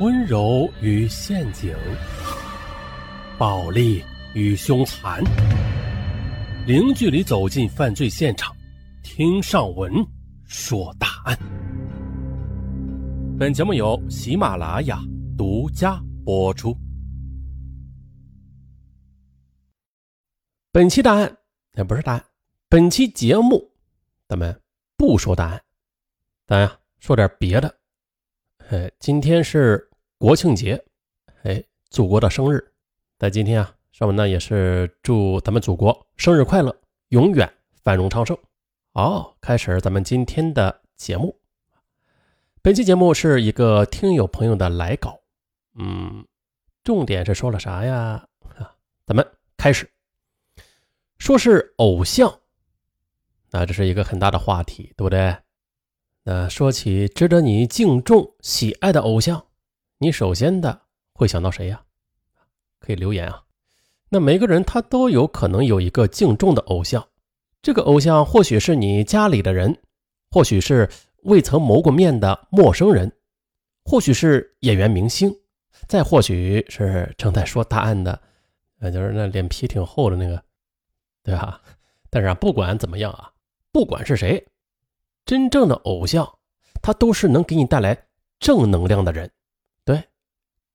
温柔与陷阱，暴力与凶残，零距离走进犯罪现场，听上文说大案。本节目由喜马拉雅独家播出。本期答案也不是答案，本期节目咱们不说答案，咱呀说点别的。呃，今天是。国庆节，哎，祖国的生日，在今天啊，上文呢也是祝咱们祖国生日快乐，永远繁荣昌盛。好，开始咱们今天的节目。本期节目是一个听友朋友的来稿，嗯，重点是说了啥呀？啊，咱们开始，说是偶像，那这是一个很大的话题，对不对？那说起值得你敬重、喜爱的偶像。你首先的会想到谁呀？可以留言啊。那每个人他都有可能有一个敬重的偶像，这个偶像或许是你家里的人，或许是未曾谋过面的陌生人，或许是演员明星，再或许是正在说答案的，呃，就是那脸皮挺厚的那个，对吧？但是啊，不管怎么样啊，不管是谁，真正的偶像，他都是能给你带来正能量的人。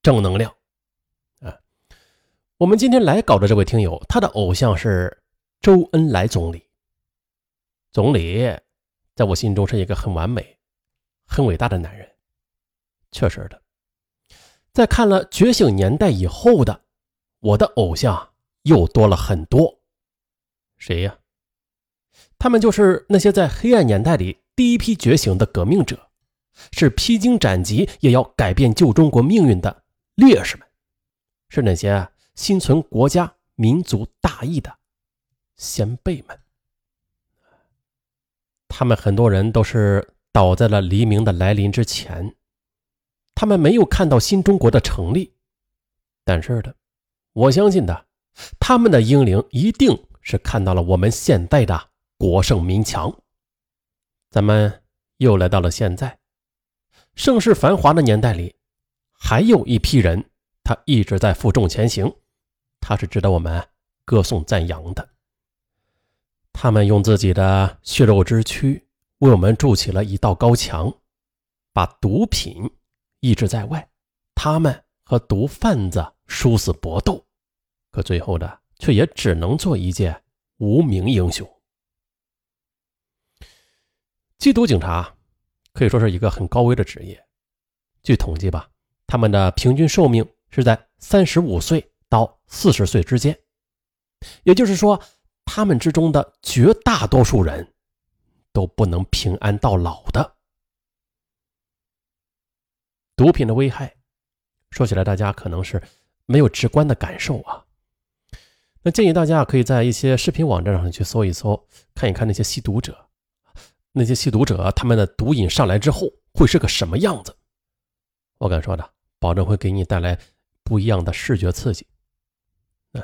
正能量，啊！我们今天来搞的这位听友，他的偶像是周恩来总理。总理在我心中是一个很完美、很伟大的男人，确实的。在看了《觉醒年代》以后的我的偶像又多了很多。谁呀？他们就是那些在黑暗年代里第一批觉醒的革命者，是披荆斩棘也要改变旧中国命运的。烈士们，是那些心存国家民族大义的先辈们。他们很多人都是倒在了黎明的来临之前，他们没有看到新中国的成立。但是的，我相信的，他们的英灵一定是看到了我们现在的国盛民强。咱们又来到了现在，盛世繁华的年代里。还有一批人，他一直在负重前行，他是值得我们歌颂赞扬的。他们用自己的血肉之躯为我们筑起了一道高墙，把毒品抑制在外。他们和毒贩子殊死搏斗，可最后的却也只能做一介无名英雄。缉毒警察可以说是一个很高危的职业，据统计吧。他们的平均寿命是在三十五岁到四十岁之间，也就是说，他们之中的绝大多数人都不能平安到老的。毒品的危害，说起来大家可能是没有直观的感受啊。那建议大家可以在一些视频网站上去搜一搜，看一看那些吸毒者，那些吸毒者他们的毒瘾上来之后会是个什么样子。我敢说的。保证会给你带来不一样的视觉刺激。啊，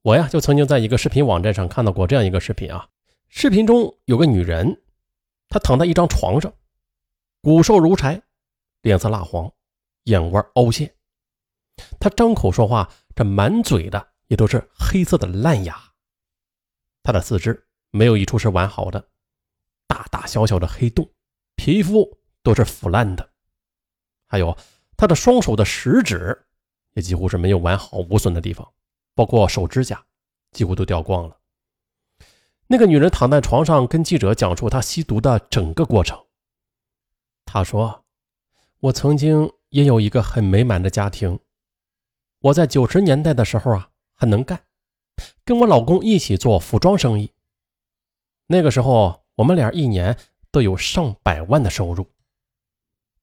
我呀就曾经在一个视频网站上看到过这样一个视频啊。视频中有个女人，她躺在一张床上，骨瘦如柴，脸色蜡黄，眼窝凹陷。她张口说话，这满嘴的也都是黑色的烂牙。她的四肢没有一处是完好的，大大小小的黑洞，皮肤都是腐烂的，还有。他的双手的食指也几乎是没有完好无损的地方，包括手指甲几乎都掉光了。那个女人躺在床上，跟记者讲述她吸毒的整个过程。她说：“我曾经也有一个很美满的家庭，我在九十年代的时候啊，很能干，跟我老公一起做服装生意。那个时候，我们俩一年都有上百万的收入。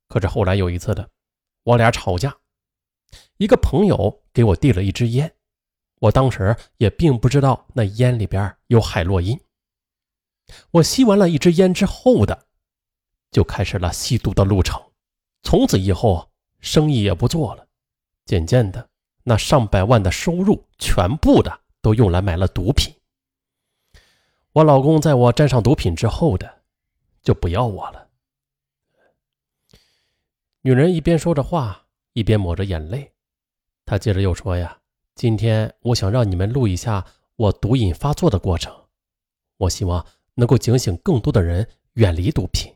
可是后来有一次的。”我俩吵架，一个朋友给我递了一支烟，我当时也并不知道那烟里边有海洛因。我吸完了一支烟之后的，就开始了吸毒的路程。从此以后，生意也不做了，渐渐的，那上百万的收入全部的都用来买了毒品。我老公在我沾上毒品之后的，就不要我了。女人一边说着话，一边抹着眼泪。他接着又说：“呀，今天我想让你们录一下我毒瘾发作的过程，我希望能够警醒更多的人远离毒品。”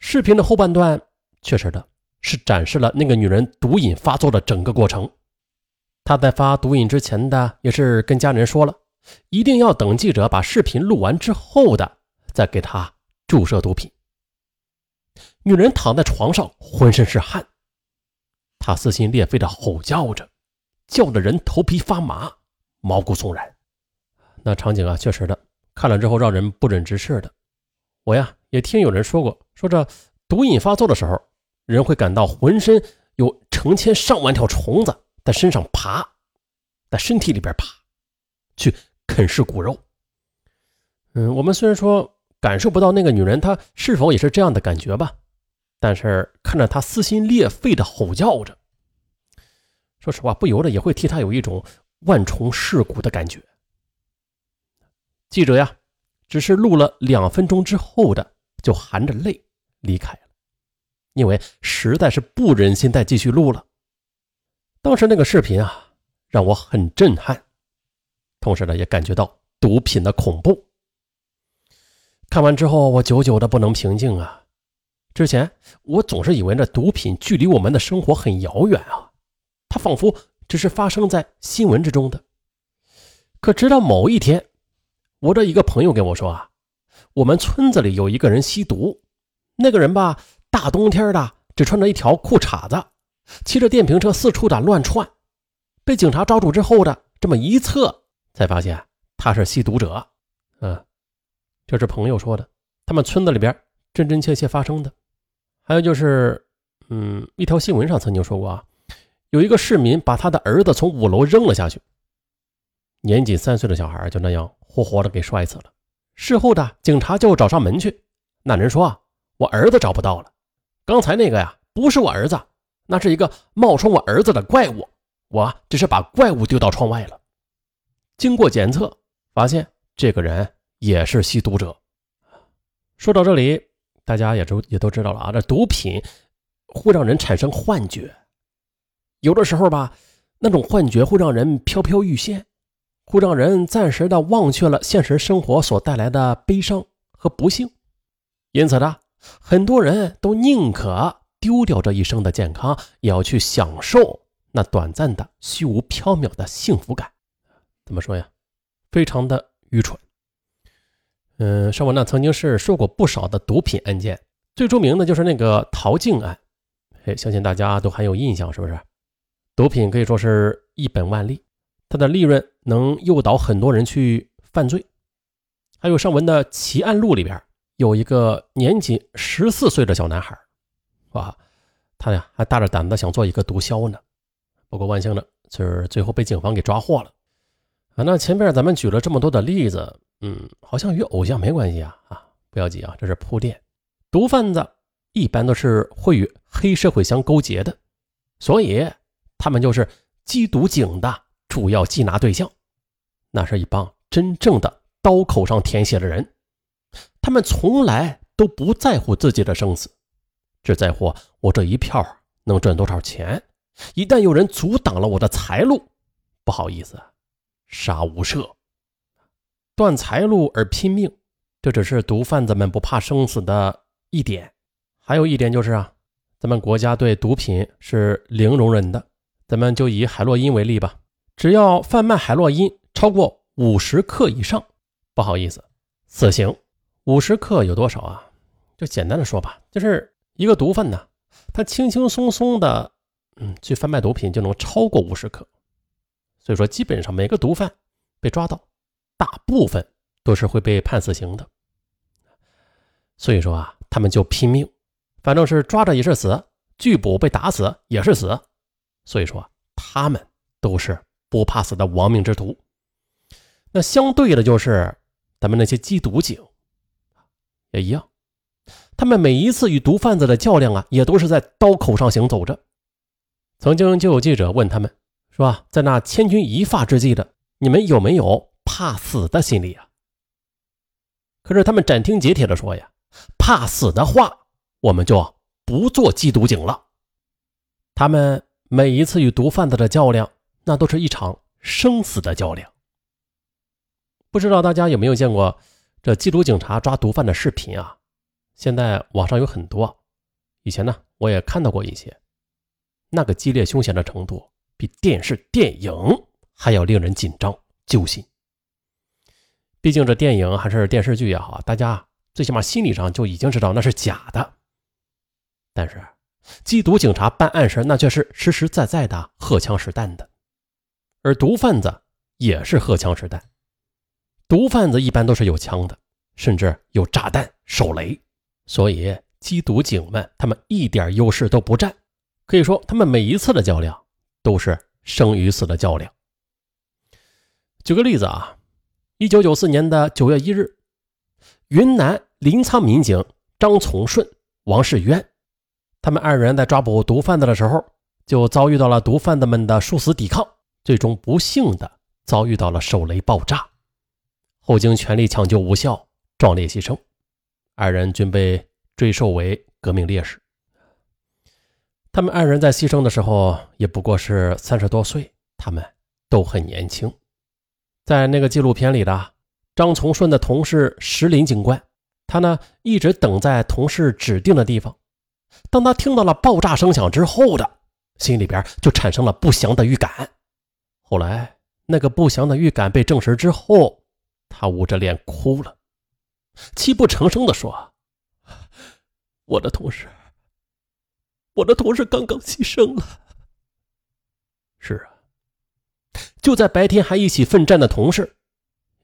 视频的后半段，确实的是展示了那个女人毒瘾发作的整个过程。她在发毒瘾之前的，也是跟家人说了，一定要等记者把视频录完之后的，再给她注射毒品。女人躺在床上，浑身是汗，她撕心裂肺的吼叫着，叫的人头皮发麻，毛骨悚然。那场景啊，确实的，看了之后让人不忍直视的。我呀，也听有人说过，说这毒瘾发作的时候，人会感到浑身有成千上万条虫子在身上爬，在身体里边爬，去啃噬骨肉。嗯，我们虽然说感受不到那个女人她是否也是这样的感觉吧。但是看着他撕心裂肺的吼叫着，说实话，不由得也会替他有一种万重世骨的感觉。记者呀，只是录了两分钟之后的，就含着泪离开了，因为实在是不忍心再继续录了。当时那个视频啊，让我很震撼，同时呢，也感觉到毒品的恐怖。看完之后，我久久的不能平静啊。之前我总是以为那毒品距离我们的生活很遥远啊，它仿佛只是发生在新闻之中的。可直到某一天，我的一个朋友跟我说啊，我们村子里有一个人吸毒，那个人吧，大冬天的只穿着一条裤衩子，骑着电瓶车四处的乱窜，被警察抓住之后的这么一测，才发现他是吸毒者。嗯，这是朋友说的，他们村子里边真真切切发生的。还有就是，嗯，一条新闻上曾经说过啊，有一个市民把他的儿子从五楼扔了下去，年仅三岁的小孩就那样活活的给摔死了。事后的警察就找上门去，那人说啊，我儿子找不到了，刚才那个呀不是我儿子，那是一个冒充我儿子的怪物，我只是把怪物丢到窗外了。经过检测，发现这个人也是吸毒者。说到这里。大家也都也都知道了啊，这毒品会让人产生幻觉，有的时候吧，那种幻觉会让人飘飘欲仙，会让人暂时的忘却了现实生活所带来的悲伤和不幸。因此呢，很多人都宁可丢掉这一生的健康，也要去享受那短暂的虚无缥缈的幸福感。怎么说呀？非常的愚蠢。嗯，上文呢曾经是说过不少的毒品案件，最著名的就是那个陶静案，哎，相信大家都很有印象，是不是？毒品可以说是一本万利，它的利润能诱导很多人去犯罪。还有上文的奇案录里边有一个年仅十四岁的小男孩，哇，他呀还大着胆子想做一个毒枭呢，不过万幸的是最后被警方给抓获了。啊，那前面咱们举了这么多的例子。嗯，好像与偶像没关系啊啊！不要急啊，这是铺垫。毒贩子一般都是会与黑社会相勾结的，所以他们就是缉毒警的主要缉拿对象。那是一帮真正的刀口上舔血的人，他们从来都不在乎自己的生死，只在乎我这一票能赚多少钱。一旦有人阻挡了我的财路，不好意思，杀无赦。断财路而拼命，这只是毒贩子们不怕生死的一点。还有一点就是啊，咱们国家对毒品是零容忍的。咱们就以海洛因为例吧，只要贩卖海洛因超过五十克以上，不好意思，死刑。五十克有多少啊？就简单的说吧，就是一个毒贩呢，他轻轻松松的，嗯，去贩卖毒品就能超过五十克。所以说，基本上每个毒贩被抓到。大部分都是会被判死刑的，所以说啊，他们就拼命，反正是抓着也是死，拒捕被打死也是死，所以说他们都是不怕死的亡命之徒。那相对的就是咱们那些缉毒警，也一样，他们每一次与毒贩子的较量啊，也都是在刀口上行走着。曾经就有记者问他们，是吧，在那千钧一发之际的，你们有没有？怕死的心理啊！可是他们斩钉截铁的说呀：“怕死的话，我们就不做缉毒警了。”他们每一次与毒贩子的较量，那都是一场生死的较量。不知道大家有没有见过这缉毒警察抓毒贩的视频啊？现在网上有很多，以前呢我也看到过一些，那个激烈凶险的程度，比电视电影还要令人紧张揪心。毕竟这电影还是电视剧也好，大家最起码心理上就已经知道那是假的。但是缉毒警察办案时，那却是实实在在的荷枪实弹的，而毒贩子也是荷枪实弹。毒贩子一般都是有枪的，甚至有炸弹、手雷，所以缉毒警们他们一点优势都不占。可以说，他们每一次的较量都是生与死的较量。举个例子啊。一九九四年的九月一日，云南临沧民警张从顺、王世渊，他们二人在抓捕毒贩子的时候，就遭遇到了毒贩子们的殊死抵抗，最终不幸的遭遇到了手雷爆炸，后经全力抢救无效，壮烈牺牲。二人均被追授为革命烈士。他们二人在牺牲的时候也不过是三十多岁，他们都很年轻。在那个纪录片里的张从顺的同事石林警官，他呢一直等在同事指定的地方。当他听到了爆炸声响之后的，心里边就产生了不祥的预感。后来那个不祥的预感被证实之后，他捂着脸哭了，泣不成声地说：“我的同事，我的同事刚刚牺牲了。”是啊。就在白天还一起奋战的同事，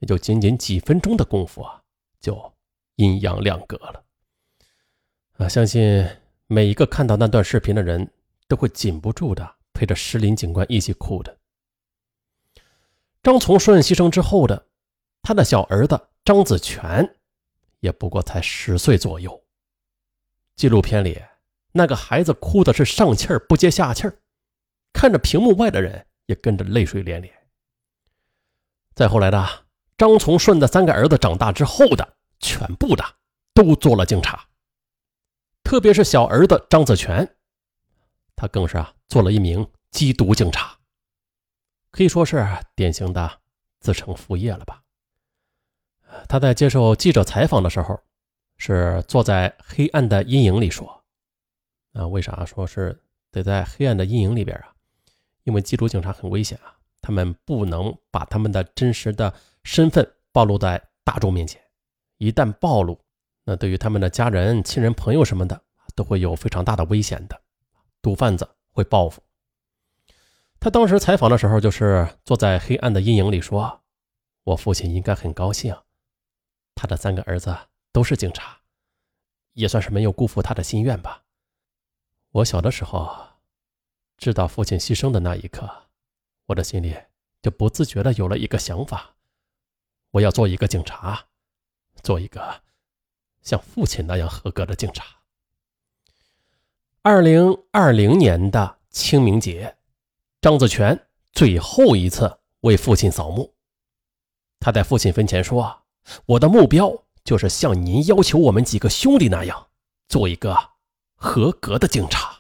也就仅仅几分钟的功夫啊，就阴阳两隔了。啊，相信每一个看到那段视频的人都会禁不住的陪着石林警官一起哭的。张从顺牺牲之后的他的小儿子张子全，也不过才十岁左右。纪录片里那个孩子哭的是上气儿不接下气儿，看着屏幕外的人。也跟着泪水连连。再后来的张从顺的三个儿子长大之后的，全部的都做了警察。特别是小儿子张子全，他更是啊做了一名缉毒警察，可以说是典型的自称副业了吧。他在接受记者采访的时候，是坐在黑暗的阴影里说：“啊，为啥说是得在黑暗的阴影里边啊？”因为缉毒警察很危险啊，他们不能把他们的真实的身份暴露在大众面前，一旦暴露，那对于他们的家人、亲人、朋友什么的，都会有非常大的危险的。毒贩子会报复。他当时采访的时候，就是坐在黑暗的阴影里说：“我父亲应该很高兴，他的三个儿子都是警察，也算是没有辜负他的心愿吧。”我小的时候。知道父亲牺牲的那一刻，我的心里就不自觉的有了一个想法：我要做一个警察，做一个像父亲那样合格的警察。二零二零年的清明节，张子全最后一次为父亲扫墓。他在父亲坟前说：“我的目标就是像您要求我们几个兄弟那样，做一个合格的警察。”